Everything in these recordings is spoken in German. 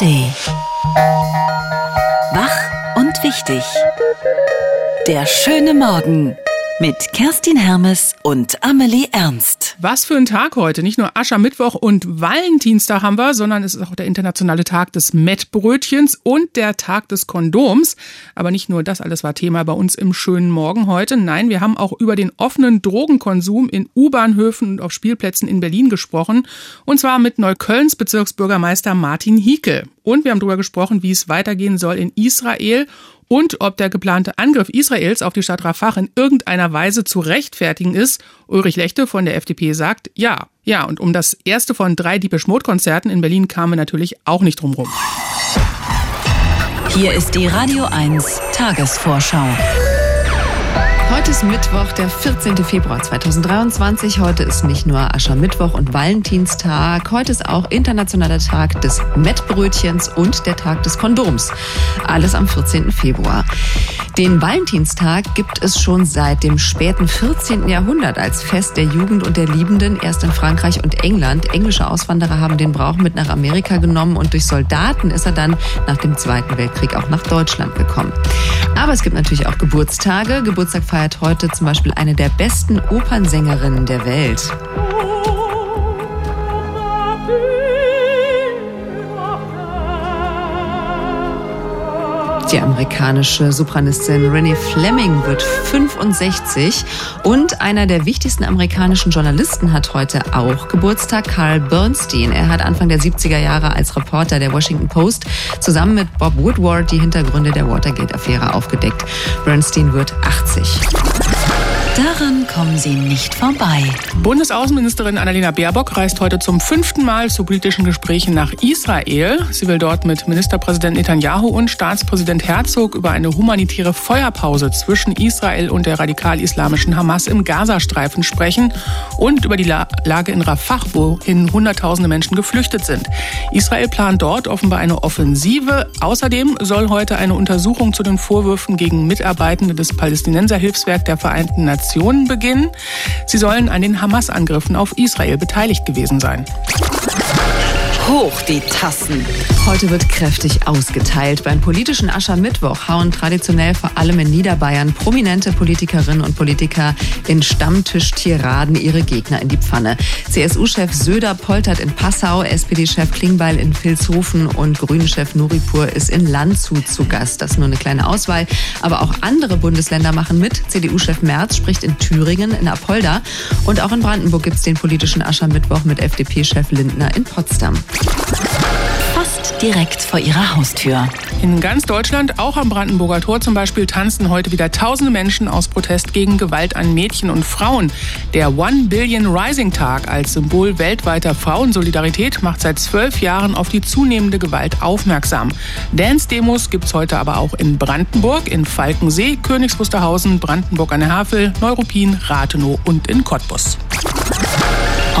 ARD. Wach und wichtig. Der schöne Morgen mit Kerstin Hermes und Amelie Ernst. Was für ein Tag heute. Nicht nur Aschermittwoch und Valentinstag haben wir, sondern es ist auch der internationale Tag des Mettbrötchens und der Tag des Kondoms. Aber nicht nur das alles war Thema bei uns im schönen Morgen heute. Nein, wir haben auch über den offenen Drogenkonsum in U-Bahnhöfen und auf Spielplätzen in Berlin gesprochen. Und zwar mit Neuköllns Bezirksbürgermeister Martin Hiekel. Und wir haben darüber gesprochen, wie es weitergehen soll in Israel und ob der geplante Angriff Israels auf die Stadt Rafah in irgendeiner Weise zu rechtfertigen ist. Ulrich Lechte von der FDP sagt ja. Ja, und um das erste von drei Diepe Schmott-Konzerten in Berlin kamen wir natürlich auch nicht drum rum. Hier ist die Radio 1 Tagesvorschau. Heute ist Mittwoch, der 14. Februar 2023. Heute ist nicht nur Aschermittwoch und Valentinstag. Heute ist auch internationaler Tag des Mettbrötchens und der Tag des Kondoms. Alles am 14. Februar. Den Valentinstag gibt es schon seit dem späten 14. Jahrhundert als Fest der Jugend und der Liebenden, erst in Frankreich und England. Englische Auswanderer haben den Brauch mit nach Amerika genommen und durch Soldaten ist er dann nach dem Zweiten Weltkrieg auch nach Deutschland gekommen. Aber es gibt natürlich auch Geburtstage. Geburtstag feiert heute zum Beispiel eine der besten Opernsängerinnen der Welt. Die amerikanische Sopranistin Renee Fleming wird 65 und einer der wichtigsten amerikanischen Journalisten hat heute auch Geburtstag, Carl Bernstein. Er hat Anfang der 70er Jahre als Reporter der Washington Post zusammen mit Bob Woodward die Hintergründe der Watergate-Affäre aufgedeckt. Bernstein wird 80. Daran kommen Sie nicht vorbei. Bundesaußenministerin Annalena Baerbock reist heute zum fünften Mal zu politischen Gesprächen nach Israel. Sie will dort mit Ministerpräsident Netanyahu und Staatspräsident Herzog über eine humanitäre Feuerpause zwischen Israel und der radikal-islamischen Hamas im Gazastreifen sprechen und über die Lage in Rafah, wohin Hunderttausende Menschen geflüchtet sind. Israel plant dort offenbar eine Offensive. Außerdem soll heute eine Untersuchung zu den Vorwürfen gegen Mitarbeitende des Palästinenserhilfswerk der Vereinten Nationen Demonstrationen beginnen. Sie sollen an den Hamas-Angriffen auf Israel beteiligt gewesen sein. Hoch die Tassen. Heute wird kräftig ausgeteilt. Beim politischen Aschermittwoch hauen traditionell vor allem in Niederbayern prominente Politikerinnen und Politiker in Stammtisch-Tiraden ihre Gegner in die Pfanne. CSU-Chef Söder poltert in Passau, SPD-Chef Klingbeil in Vilshofen und Grünen-Chef Nuripur ist in Landshut zu Gast. Das ist nur eine kleine Auswahl. Aber auch andere Bundesländer machen mit. CDU-Chef Merz spricht in Thüringen, in Apolda. Und auch in Brandenburg gibt es den politischen Aschermittwoch mit FDP-Chef Lindner in Potsdam. Fast direkt vor Ihrer Haustür. In ganz Deutschland, auch am Brandenburger Tor zum Beispiel, tanzen heute wieder tausende Menschen aus Protest gegen Gewalt an Mädchen und Frauen. Der One Billion Rising Tag als Symbol weltweiter Frauensolidarität macht seit zwölf Jahren auf die zunehmende Gewalt aufmerksam. Dance-Demos gibt es heute aber auch in Brandenburg, in Falkensee, Königs Wusterhausen, Brandenburg an der Havel, Neuruppin, Rathenow und in Cottbus.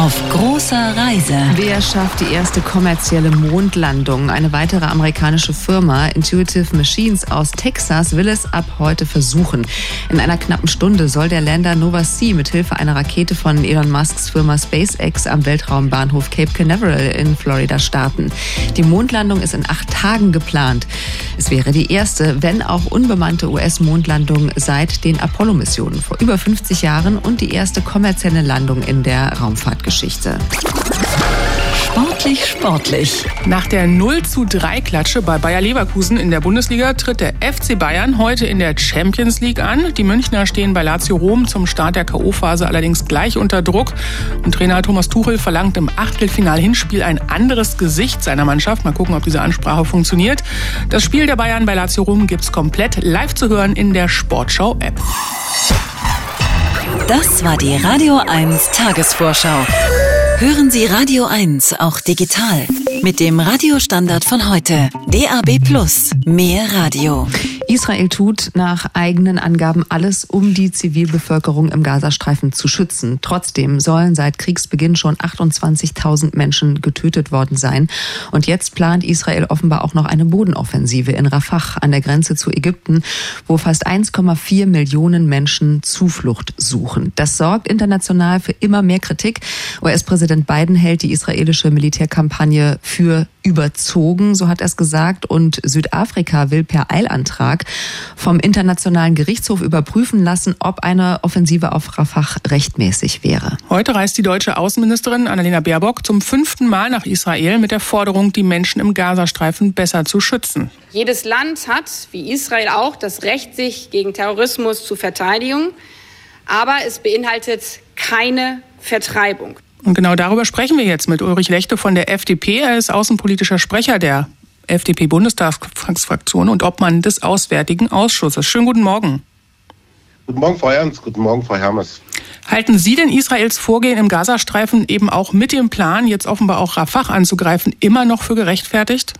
Auf großer Reise. Wer schafft die erste kommerzielle Mondlandung? Eine weitere amerikanische Firma, Intuitive Machines aus Texas, will es ab heute versuchen. In einer knappen Stunde soll der Lander Nova C mit Hilfe einer Rakete von Elon Musks Firma SpaceX am Weltraumbahnhof Cape Canaveral in Florida starten. Die Mondlandung ist in acht Tagen geplant. Es wäre die erste, wenn auch unbemannte US-Mondlandung seit den Apollo-Missionen vor über 50 Jahren und die erste kommerzielle Landung in der Raumfahrtgeschichte. Sportlich, sportlich. Nach der 0 zu 3 Klatsche bei Bayer Leverkusen in der Bundesliga tritt der FC Bayern heute in der Champions League an. Die Münchner stehen bei Lazio Rom zum Start der K.O.-Phase allerdings gleich unter Druck. Und Trainer Thomas Tuchel verlangt im Achtelfinal-Hinspiel ein anderes Gesicht seiner Mannschaft. Mal gucken, ob diese Ansprache funktioniert. Das Spiel der Bayern bei Lazio Rom gibt's komplett live zu hören in der Sportschau-App. Das war die Radio 1 Tagesvorschau. Hören Sie Radio 1 auch digital mit dem Radiostandard von heute. DAB Plus. Mehr Radio. Israel tut nach eigenen Angaben alles, um die Zivilbevölkerung im Gazastreifen zu schützen. Trotzdem sollen seit Kriegsbeginn schon 28.000 Menschen getötet worden sein. Und jetzt plant Israel offenbar auch noch eine Bodenoffensive in Rafah an der Grenze zu Ägypten, wo fast 1,4 Millionen Menschen Zuflucht suchen. Das sorgt international für immer mehr Kritik. US-Präsident Biden hält die israelische Militärkampagne für überzogen, so hat er es gesagt. Und Südafrika will per Eilantrag vom Internationalen Gerichtshof überprüfen lassen, ob eine Offensive auf Rafah rechtmäßig wäre. Heute reist die deutsche Außenministerin Annalena Baerbock zum fünften Mal nach Israel mit der Forderung, die Menschen im Gazastreifen besser zu schützen. Jedes Land hat, wie Israel auch, das Recht, sich gegen Terrorismus zu verteidigen. Aber es beinhaltet keine Vertreibung. Und genau darüber sprechen wir jetzt mit Ulrich Lechte von der FDP. Er ist außenpolitischer Sprecher der FDP-Bundestagsfraktion und Obmann des Auswärtigen Ausschusses. Schönen guten Morgen. Guten Morgen, Frau Ernst. Guten Morgen, Frau Hermes. Halten Sie denn Israels Vorgehen im Gazastreifen eben auch mit dem Plan, jetzt offenbar auch Rafah anzugreifen, immer noch für gerechtfertigt?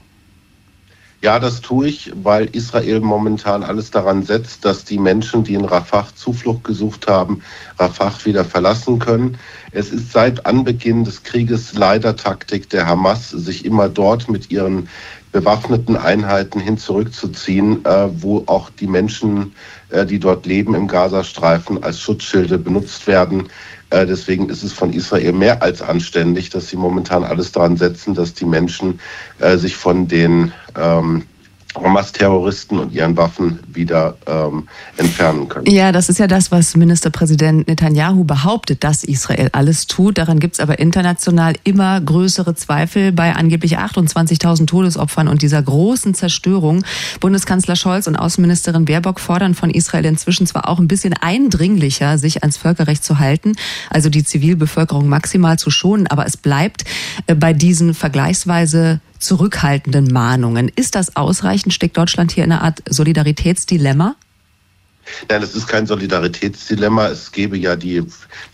Ja, das tue ich, weil Israel momentan alles daran setzt, dass die Menschen, die in Rafah Zuflucht gesucht haben, Rafah wieder verlassen können. Es ist seit Anbeginn des Krieges leider Taktik der Hamas, sich immer dort mit ihren bewaffneten Einheiten hin zurückzuziehen, äh, wo auch die Menschen, äh, die dort leben im Gazastreifen, als Schutzschilde benutzt werden. Äh, deswegen ist es von Israel mehr als anständig, dass sie momentan alles daran setzen, dass die Menschen äh, sich von den ähm, Hamas-Terroristen und ihren Waffen wieder ähm, entfernen können. Ja, das ist ja das, was Ministerpräsident Netanyahu behauptet, dass Israel alles tut. Daran gibt es aber international immer größere Zweifel bei angeblich 28.000 Todesopfern und dieser großen Zerstörung. Bundeskanzler Scholz und Außenministerin Baerbock fordern von Israel inzwischen zwar auch ein bisschen eindringlicher, sich ans Völkerrecht zu halten, also die Zivilbevölkerung maximal zu schonen, aber es bleibt äh, bei diesen vergleichsweise zurückhaltenden Mahnungen. Ist das ausreichend? Steckt Deutschland hier in einer Art Solidaritätsdilemma? Nein, es ist kein Solidaritätsdilemma. Es gäbe ja die,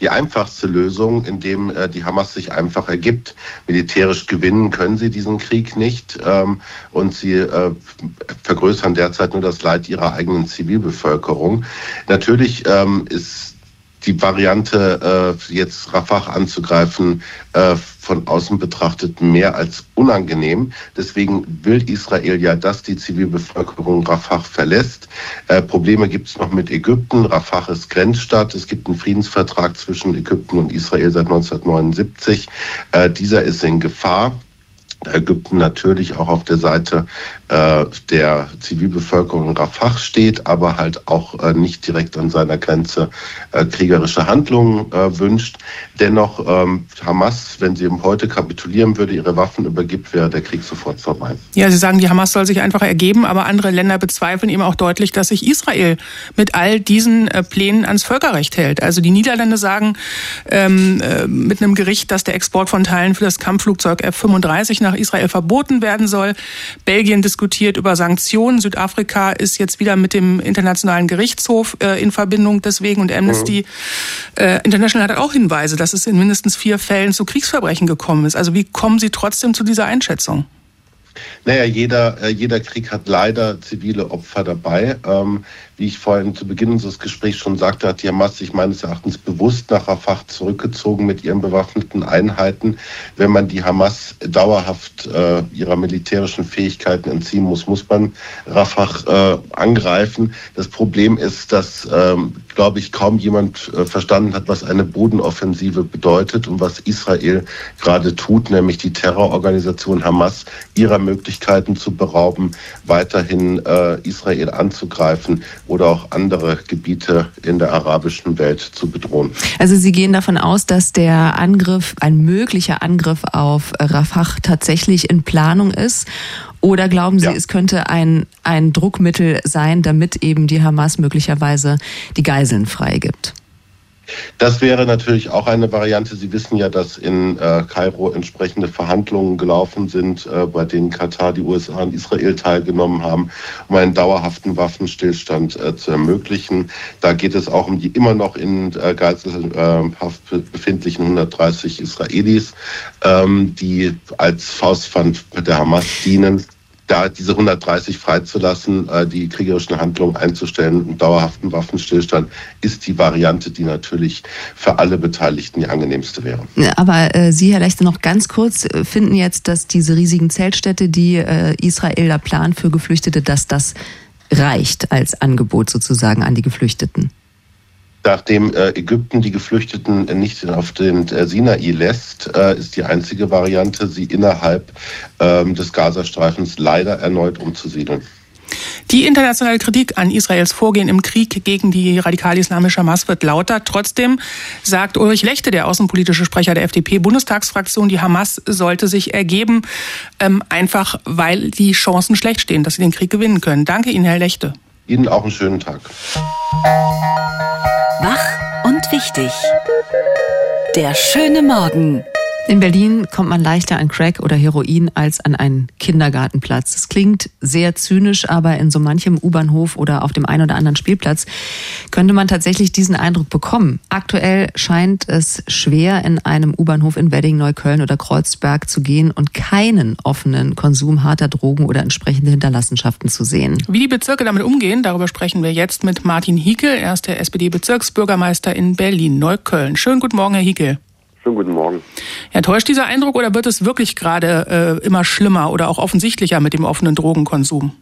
die einfachste Lösung, indem äh, die Hamas sich einfach ergibt. Militärisch gewinnen können sie diesen Krieg nicht ähm, und sie äh, vergrößern derzeit nur das Leid ihrer eigenen Zivilbevölkerung. Natürlich ähm, ist die Variante, äh, jetzt Rafah anzugreifen, äh, von außen betrachtet mehr als unangenehm. Deswegen will Israel ja, dass die Zivilbevölkerung Rafah verlässt. Äh, Probleme gibt es noch mit Ägypten. Rafah ist Grenzstadt. Es gibt einen Friedensvertrag zwischen Ägypten und Israel seit 1979. Äh, dieser ist in Gefahr. Ägypten natürlich auch auf der Seite äh, der Zivilbevölkerung Rafah steht, aber halt auch äh, nicht direkt an seiner Grenze äh, kriegerische Handlungen äh, wünscht. Dennoch ähm, Hamas, wenn sie heute kapitulieren würde, ihre Waffen übergibt, wäre der Krieg sofort vorbei. Ja, Sie sagen, die Hamas soll sich einfach ergeben, aber andere Länder bezweifeln eben auch deutlich, dass sich Israel mit all diesen äh, Plänen ans Völkerrecht hält. Also die Niederländer sagen ähm, äh, mit einem Gericht, dass der Export von Teilen für das Kampfflugzeug F-35 nach Israel verboten werden soll. Belgien diskutiert über Sanktionen. Südafrika ist jetzt wieder mit dem Internationalen Gerichtshof äh, in Verbindung deswegen und Amnesty mhm. äh, International hat auch Hinweise, dass es in mindestens vier Fällen zu Kriegsverbrechen gekommen ist. Also wie kommen Sie trotzdem zu dieser Einschätzung? Naja, jeder, äh, jeder Krieg hat leider zivile Opfer dabei. Ähm, wie ich vorhin zu Beginn unseres Gesprächs schon sagte, hat die Hamas sich meines Erachtens bewusst nach Rafah zurückgezogen mit ihren bewaffneten Einheiten. Wenn man die Hamas dauerhaft äh, ihrer militärischen Fähigkeiten entziehen muss, muss man Rafah äh, angreifen. Das Problem ist, dass, ähm, glaube ich, kaum jemand äh, verstanden hat, was eine Bodenoffensive bedeutet und was Israel gerade tut, nämlich die Terrororganisation Hamas ihrer Möglichkeiten zu berauben, weiterhin äh, Israel anzugreifen oder auch andere Gebiete in der arabischen Welt zu bedrohen. Also Sie gehen davon aus, dass der Angriff, ein möglicher Angriff auf Rafah tatsächlich in Planung ist? Oder glauben Sie, ja. es könnte ein, ein Druckmittel sein, damit eben die Hamas möglicherweise die Geiseln freigibt? Das wäre natürlich auch eine Variante. Sie wissen ja, dass in äh, Kairo entsprechende Verhandlungen gelaufen sind, äh, bei denen Katar, die USA und Israel teilgenommen haben, um einen dauerhaften Waffenstillstand äh, zu ermöglichen. Da geht es auch um die immer noch in äh, Geiselhaft befindlichen 130 Israelis, ähm, die als Faustpfand der Hamas dienen. Da diese 130 freizulassen, äh, die kriegerischen Handlungen einzustellen, einen dauerhaften Waffenstillstand, ist die Variante, die natürlich für alle Beteiligten die angenehmste wäre. Aber äh, Sie, Herr Lechte, noch ganz kurz, äh, finden jetzt, dass diese riesigen Zeltstädte, die äh, Israel da plant für Geflüchtete, dass das reicht als Angebot sozusagen an die Geflüchteten? Nachdem äh, Ägypten die Geflüchteten nicht auf den äh, Sinai lässt, äh, ist die einzige Variante, sie innerhalb ähm, des Gazastreifens leider erneut umzusiedeln. Die internationale Kritik an Israels Vorgehen im Krieg gegen die radikal-islamische Hamas wird lauter. Trotzdem sagt Ulrich Lechte, der außenpolitische Sprecher der FDP-Bundestagsfraktion, die Hamas sollte sich ergeben, ähm, einfach weil die Chancen schlecht stehen, dass sie den Krieg gewinnen können. Danke Ihnen, Herr Lechte. Ihnen auch einen schönen Tag. Wach und wichtig. Der schöne Morgen. In Berlin kommt man leichter an Crack oder Heroin als an einen Kindergartenplatz. Es klingt sehr zynisch, aber in so manchem U-Bahnhof oder auf dem einen oder anderen Spielplatz könnte man tatsächlich diesen Eindruck bekommen. Aktuell scheint es schwer, in einem U-Bahnhof in Wedding, Neukölln oder Kreuzberg zu gehen und keinen offenen Konsum harter Drogen oder entsprechende Hinterlassenschaften zu sehen. Wie die Bezirke damit umgehen, darüber sprechen wir jetzt mit Martin Hiekel. Er ist der SPD-Bezirksbürgermeister in Berlin-Neukölln. Schönen guten Morgen, Herr Hiekel. Schönen guten Morgen. Ja, täuscht dieser Eindruck oder wird es wirklich gerade äh, immer schlimmer oder auch offensichtlicher mit dem offenen Drogenkonsum?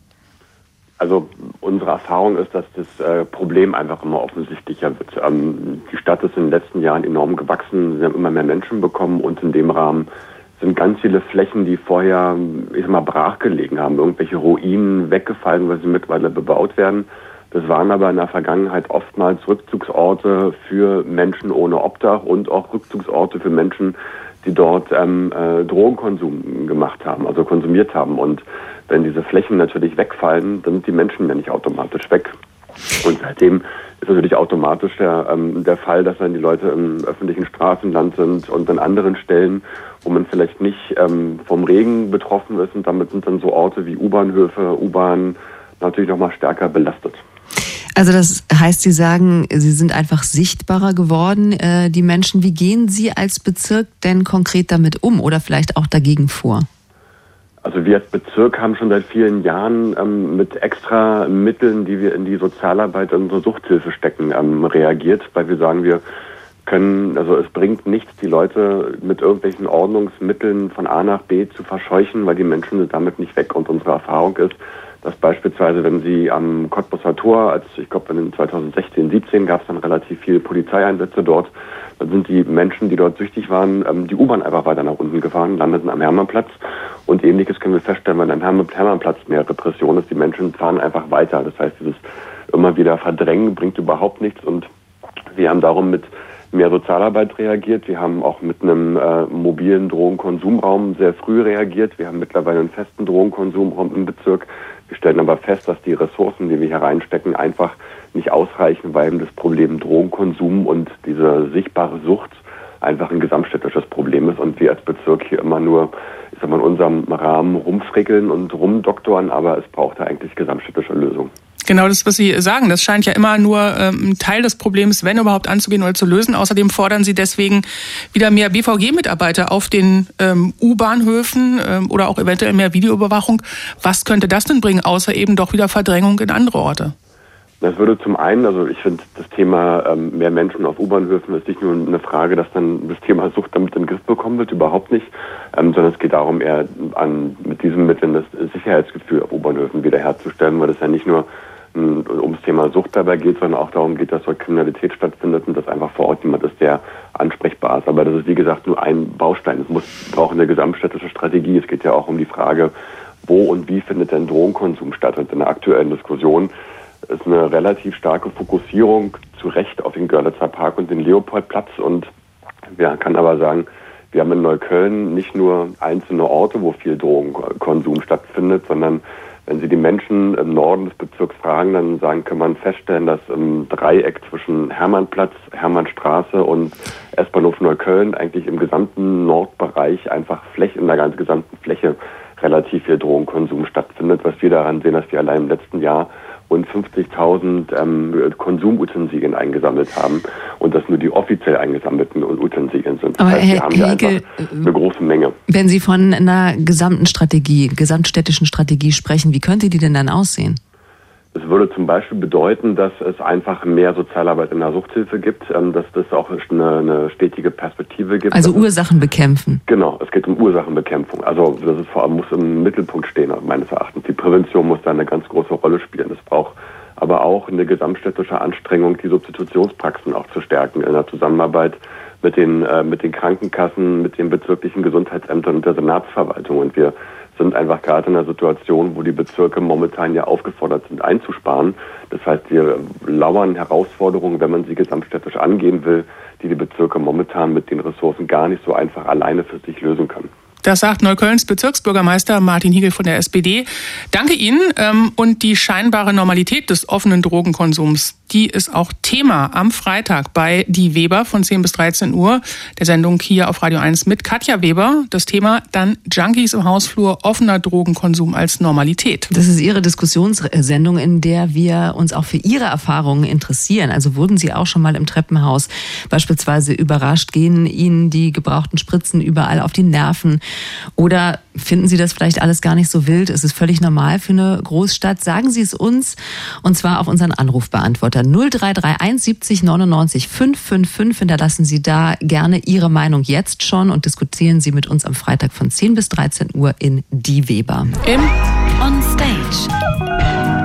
Also unsere Erfahrung ist, dass das äh, Problem einfach immer offensichtlicher wird. Ähm, die Stadt ist in den letzten Jahren enorm gewachsen, sie haben immer mehr Menschen bekommen und in dem Rahmen sind ganz viele Flächen, die vorher, ich sag mal, brach gelegen haben, irgendwelche Ruinen weggefallen, weil sie mittlerweile bebaut werden. Das waren aber in der Vergangenheit oftmals Rückzugsorte für Menschen ohne Obdach und auch Rückzugsorte für Menschen, die dort ähm, äh, Drogenkonsum gemacht haben, also konsumiert haben. Und wenn diese Flächen natürlich wegfallen, dann sind die Menschen ja nicht automatisch weg. Und seitdem ist natürlich automatisch der, ähm, der Fall, dass dann die Leute im öffentlichen Straßenland sind und an anderen Stellen, wo man vielleicht nicht ähm, vom Regen betroffen ist. Und damit sind dann so Orte wie U-Bahnhöfe, U-Bahn natürlich nochmal stärker belastet. Also das heißt, Sie sagen, Sie sind einfach sichtbarer geworden, äh, die Menschen. Wie gehen Sie als Bezirk denn konkret damit um oder vielleicht auch dagegen vor? Also wir als Bezirk haben schon seit vielen Jahren ähm, mit extra Mitteln, die wir in die Sozialarbeit und unsere Suchthilfe stecken, ähm, reagiert, weil wir sagen, wir können, also es bringt nichts, die Leute mit irgendwelchen Ordnungsmitteln von A nach B zu verscheuchen, weil die Menschen sind damit nicht weg. Und unsere Erfahrung ist, dass beispielsweise, wenn Sie am Cottbusser Tor, als ich glaube in 2016, 17 gab es dann relativ viele Polizeieinsätze dort, dann sind die Menschen, die dort süchtig waren, ähm, die U-Bahn einfach weiter nach unten gefahren, landeten am Hermannplatz. Und ähnliches können wir feststellen, wenn am Hermannplatz mehr Repression ist. Die Menschen fahren einfach weiter. Das heißt, dieses immer wieder Verdrängen bringt überhaupt nichts. Und wir haben darum mit mehr Sozialarbeit reagiert. Wir haben auch mit einem äh, mobilen Drogenkonsumraum sehr früh reagiert. Wir haben mittlerweile einen festen Drogenkonsumraum im Bezirk. Wir stellen aber fest, dass die Ressourcen, die wir hier reinstecken, einfach nicht ausreichen, weil das Problem Drogenkonsum und diese sichtbare Sucht einfach ein gesamtstädtisches Problem ist und wir als Bezirk hier immer nur, ich sag mal, in unserem Rahmen rumfrickeln und rumdoktoren, aber es braucht da eigentlich gesamtstädtische Lösungen. Genau das, was Sie sagen. Das scheint ja immer nur ähm, ein Teil des Problems, wenn überhaupt, anzugehen oder zu lösen. Außerdem fordern Sie deswegen wieder mehr BVG-Mitarbeiter auf den ähm, U-Bahnhöfen ähm, oder auch eventuell mehr Videoüberwachung. Was könnte das denn bringen, außer eben doch wieder Verdrängung in andere Orte? Das würde zum einen, also ich finde, das Thema ähm, mehr Menschen auf U-Bahnhöfen ist nicht nur eine Frage, dass dann das Thema Sucht damit in den Griff bekommen wird, überhaupt nicht, ähm, sondern es geht darum, eher an, mit diesen Mitteln das Sicherheitsgefühl auf U-Bahnhöfen wiederherzustellen, weil das ja nicht nur ums Thema Sucht dabei geht, sondern auch darum geht, dass dort Kriminalität stattfindet und dass einfach vor Ort jemand ist, der ansprechbar ist. Aber das ist, wie gesagt, nur ein Baustein. Es muss brauchen eine gesamtstädtische Strategie. Es geht ja auch um die Frage, wo und wie findet denn Drogenkonsum statt? Und in der aktuellen Diskussion ist eine relativ starke Fokussierung zu Recht auf den Görlitzer Park und den Leopoldplatz. Und man kann aber sagen, wir haben in Neukölln nicht nur einzelne Orte, wo viel Drogenkonsum stattfindet, sondern wenn Sie die Menschen im Norden des Bezirks fragen, dann sagen, kann man feststellen, dass im Dreieck zwischen Hermannplatz, Hermannstraße und S-Bahnhof Neukölln eigentlich im gesamten Nordbereich einfach Fläche, in der ganzen gesamten Fläche relativ viel Drogenkonsum stattfindet, was wir daran sehen, dass wir allein im letzten Jahr rund 50.000 ähm, Konsumutensilien eingesammelt haben und das nur die offiziell eingesammelten Utensilien sind. Das Aber heißt, Herr wir haben Hegel, eine große Menge. Wenn Sie von einer gesamten Strategie, gesamtstädtischen Strategie sprechen, wie könnte die denn dann aussehen? Es würde zum Beispiel bedeuten, dass es einfach mehr Sozialarbeit in der Suchthilfe gibt, ähm, dass das auch eine, eine stetige Perspektive gibt. Also Ursachen bekämpfen. Genau, es geht um Ursachenbekämpfung. Also das ist vor allem muss im Mittelpunkt stehen, meines Erachtens. Die Prävention muss da eine ganz große Rolle spielen. Es braucht aber auch eine gesamtstädtische Anstrengung, die Substitutionspraxen auch zu stärken in der Zusammenarbeit mit den, äh, mit den Krankenkassen, mit den bezirklichen Gesundheitsämtern und der Senatsverwaltung. Und wir sind einfach gerade in einer Situation, wo die Bezirke momentan ja aufgefordert sind, einzusparen. Das heißt, wir lauern Herausforderungen, wenn man sie gesamtstädtisch angehen will, die die Bezirke momentan mit den Ressourcen gar nicht so einfach alleine für sich lösen können. Das sagt Neuköllns Bezirksbürgermeister Martin Hiegel von der SPD. Danke Ihnen. Ähm, und die scheinbare Normalität des offenen Drogenkonsums, die ist auch Thema am Freitag bei Die Weber von 10 bis 13 Uhr, der Sendung hier auf Radio 1 mit Katja Weber. Das Thema dann Junkies im Hausflur, offener Drogenkonsum als Normalität. Das ist Ihre Diskussionssendung, in der wir uns auch für Ihre Erfahrungen interessieren. Also wurden Sie auch schon mal im Treppenhaus beispielsweise überrascht? Gehen Ihnen die gebrauchten Spritzen überall auf die Nerven? Oder finden Sie das vielleicht alles gar nicht so wild? Es ist völlig normal für eine Großstadt. Sagen Sie es uns und zwar auf unseren Anrufbeantworter 0331 70 99 555. Hinterlassen Sie da gerne Ihre Meinung jetzt schon und diskutieren Sie mit uns am Freitag von 10 bis 13 Uhr in Die Weber. Im On Stage.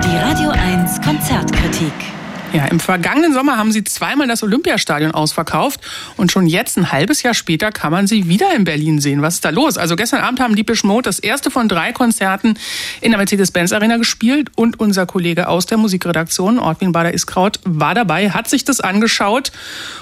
Die Radio 1 Konzertkritik. Ja, im vergangenen Sommer haben sie zweimal das Olympiastadion ausverkauft und schon jetzt ein halbes Jahr später kann man sie wieder in Berlin sehen. Was ist da los? Also gestern Abend haben Deepish Mode das erste von drei Konzerten in der Mercedes-Benz Arena gespielt und unser Kollege aus der Musikredaktion, Ortwin Bader-Iskraut, war dabei, hat sich das angeschaut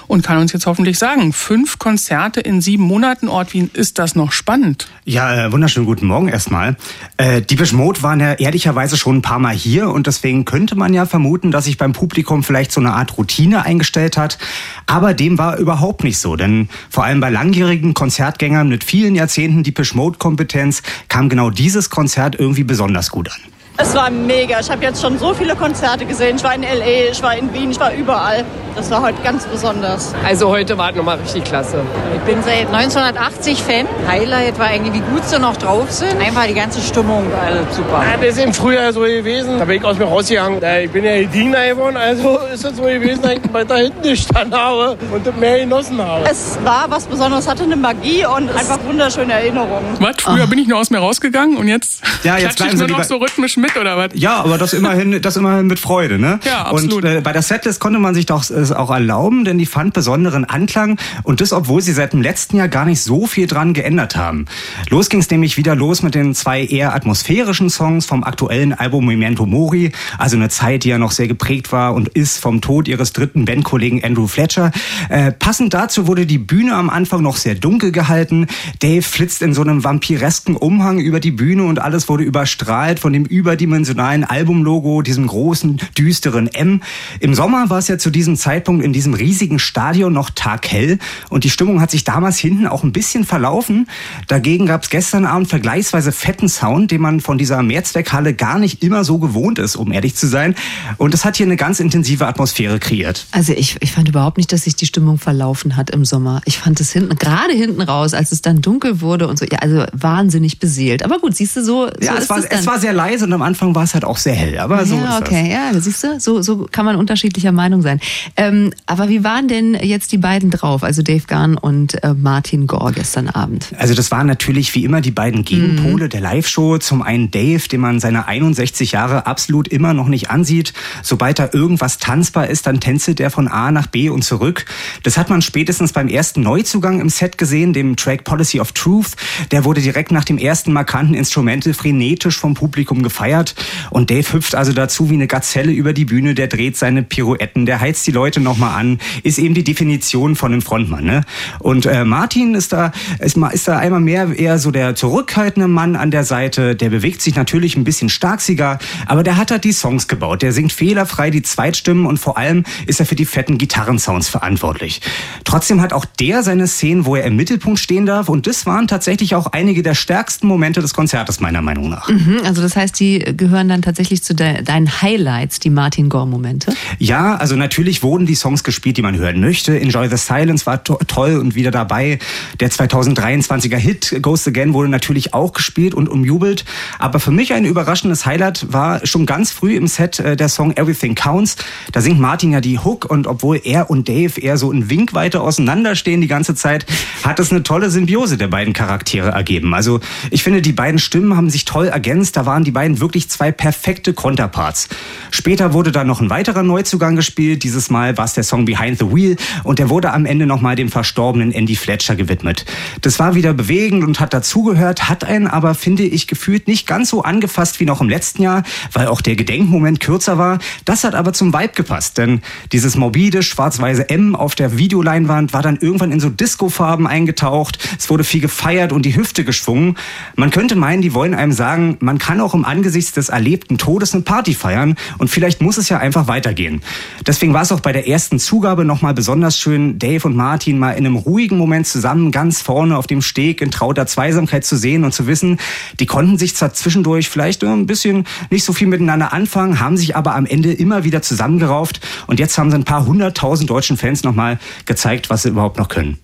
und kann uns jetzt hoffentlich sagen, fünf Konzerte in sieben Monaten, Ortwin, ist das noch spannend? Ja, äh, wunderschönen guten Morgen erstmal. Äh, Deepish Mode waren ja ehrlicherweise schon ein paar Mal hier und deswegen könnte man ja vermuten, dass sich beim Publikum Publikum vielleicht so eine Art Routine eingestellt hat. Aber dem war überhaupt nicht so, denn vor allem bei langjährigen Konzertgängern mit vielen Jahrzehnten Deepish Mode Kompetenz kam genau dieses Konzert irgendwie besonders gut an. Es war mega. Ich habe jetzt schon so viele Konzerte gesehen. Ich war in L.A., ich war in Wien, ich war überall. Das war heute ganz besonders. Also heute war es nochmal richtig klasse. Ich bin seit 1980 Fan. Highlight war eigentlich, wie gut sie noch drauf sind. Einfach die ganze Stimmung, also super. Ja, das ist im Frühjahr so gewesen. Da bin ich aus mir rausgegangen. Ich bin ja Diener geworden, also ist es so gewesen, dass ich weiter hinten gestanden habe und mehr genossen habe. Es war was Besonderes, hatte eine Magie und einfach wunderschöne Erinnerungen. Was? Früher oh. bin ich nur aus mir rausgegangen und jetzt, ja, jetzt klatsche ich nur noch so rhythmisch mit mit oder was? Ja, aber das immerhin, das immerhin mit Freude, ne? Ja, absolut. Und äh, bei der Setlist konnte man sich doch äh, auch erlauben, denn die fand besonderen Anklang und das, obwohl sie seit dem letzten Jahr gar nicht so viel dran geändert haben. Los ging es nämlich wieder los mit den zwei eher atmosphärischen Songs vom aktuellen Album Memento Mori, also eine Zeit, die ja noch sehr geprägt war und ist vom Tod ihres dritten Bandkollegen Andrew Fletcher. Äh, passend dazu wurde die Bühne am Anfang noch sehr dunkel gehalten. Dave flitzt in so einem vampiresken Umhang über die Bühne und alles wurde überstrahlt von dem überdimensionalen Albumlogo, diesem großen, düsteren M. Im Sommer war es ja zu diesem Zeitpunkt in diesem riesigen Stadion noch taghell und die Stimmung hat sich damals hinten auch ein bisschen verlaufen. Dagegen gab es gestern Abend vergleichsweise fetten Sound, den man von dieser Mehrzweckhalle gar nicht immer so gewohnt ist, um ehrlich zu sein. Und es hat hier eine ganz intensive Atmosphäre kreiert. Also ich, ich fand überhaupt nicht, dass sich die Stimmung verlaufen hat im Sommer. Ich fand es hinten, gerade hinten raus, als es dann dunkel wurde und so, ja, also wahnsinnig beseelt. Aber gut, siehst du so. so ja, es war, es war sehr leise und am Anfang war es halt auch sehr hell. Aber so ja, ist okay, das. ja, siehst du, so, so kann man unterschiedlicher Meinung sein. Ähm, aber wie waren denn jetzt die beiden drauf, also Dave Garn und äh, Martin Gore gestern Abend? Also das waren natürlich wie immer die beiden Gegenpole mhm. der Live-Show. Zum einen Dave, den man seine 61 Jahre absolut immer noch nicht ansieht. Sobald da irgendwas tanzbar ist, dann tänzelt er von A nach B und zurück. Das hat man spätestens beim ersten Neuzugang im Set gesehen, dem Track Policy of Truth. Der wurde direkt nach dem ersten markanten Instrumente frenetisch vom Publikum gefeiert. Und Dave hüpft also dazu wie eine Gazelle über die Bühne, der dreht seine Pirouetten, der heizt die Leute nochmal an, ist eben die Definition von einem Frontmann. Ne? Und äh, Martin ist da, ist, ist da einmal mehr eher so der zurückhaltende Mann an der Seite, der bewegt sich natürlich ein bisschen starksiger, aber der hat halt die Songs gebaut, der singt fehlerfrei die Zweitstimmen und vor allem ist er für die fetten Gitarrensounds verantwortlich. Trotzdem hat auch der seine Szenen, wo er im Mittelpunkt stehen darf und das waren tatsächlich auch einige der stärksten Momente des Konzertes meiner Meinung nach. Mhm, also das heißt, die gehören dann tatsächlich zu de deinen Highlights, die Martin Gore-Momente? Ja, also natürlich wurden die Songs gespielt, die man hören möchte. Enjoy the Silence war to toll und wieder dabei. Der 2023er Hit Ghost Again wurde natürlich auch gespielt und umjubelt. Aber für mich ein überraschendes Highlight war schon ganz früh im Set äh, der Song Everything Counts. Da singt Martin ja die Hook und obwohl er und Dave eher so in Wink weiter auseinanderstehen die ganze Zeit, hat es eine tolle Symbiose der beiden Charaktere ergeben. Also ich finde, die beiden Stimmen haben sich toll ergänzt. Da waren die beiden wirklich zwei perfekte Konterparts. Später wurde da noch ein weiterer Neuzugang gespielt. Dieses Mal war es der Song Behind the Wheel und der wurde am Ende nochmal dem verstorbenen Andy Fletcher gewidmet. Das war wieder bewegend und hat dazugehört, hat einen aber, finde ich, gefühlt nicht ganz so angefasst wie noch im letzten Jahr, weil auch der Gedenkmoment kürzer war. Das hat aber zum Vibe gepasst, denn dieses morbide schwarz-weiße M auf der Videoleinwand war dann irgendwann in so Disco-Farben eingetaucht. Es wurde viel gefeiert und die Hüfte geschwungen. Man könnte meinen, die wollen einem sagen, man kann auch im Angesichts des erlebten Todes eine Party feiern und vielleicht muss es ja einfach weitergehen. Deswegen war es auch bei der ersten Zugabe nochmal besonders schön, Dave und Martin mal in einem ruhigen Moment zusammen ganz vorne auf dem Steg in trauter Zweisamkeit zu sehen und zu wissen, die konnten sich zwar zwischendurch vielleicht ein bisschen nicht so viel miteinander anfangen, haben sich aber am Ende immer wieder zusammengerauft und jetzt haben sie ein paar hunderttausend deutschen Fans nochmal gezeigt, was sie überhaupt noch können.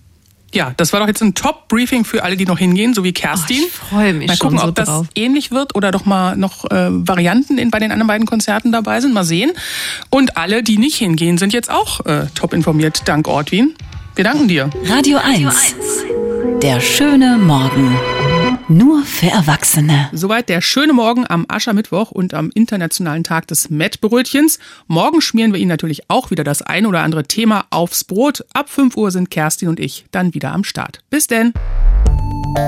Ja, das war doch jetzt ein Top-Briefing für alle, die noch hingehen, so wie Kerstin. Oh, ich freue mich Mal gucken, schon so ob das drauf. ähnlich wird oder doch mal noch äh, Varianten in, bei den anderen beiden Konzerten dabei sind. Mal sehen. Und alle, die nicht hingehen, sind jetzt auch äh, top informiert, dank Ortwin. Wir danken dir. Radio 1. Der schöne Morgen. Nur für Erwachsene. Soweit der schöne Morgen am Aschermittwoch und am Internationalen Tag des Mettbrötchens. Morgen schmieren wir Ihnen natürlich auch wieder das ein oder andere Thema aufs Brot. Ab 5 Uhr sind Kerstin und ich dann wieder am Start. Bis denn.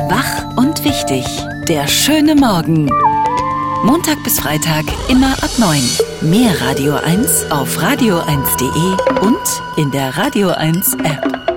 Wach und wichtig. Der schöne Morgen. Montag bis Freitag immer ab 9. Mehr Radio 1 auf radio1.de und in der Radio 1 App.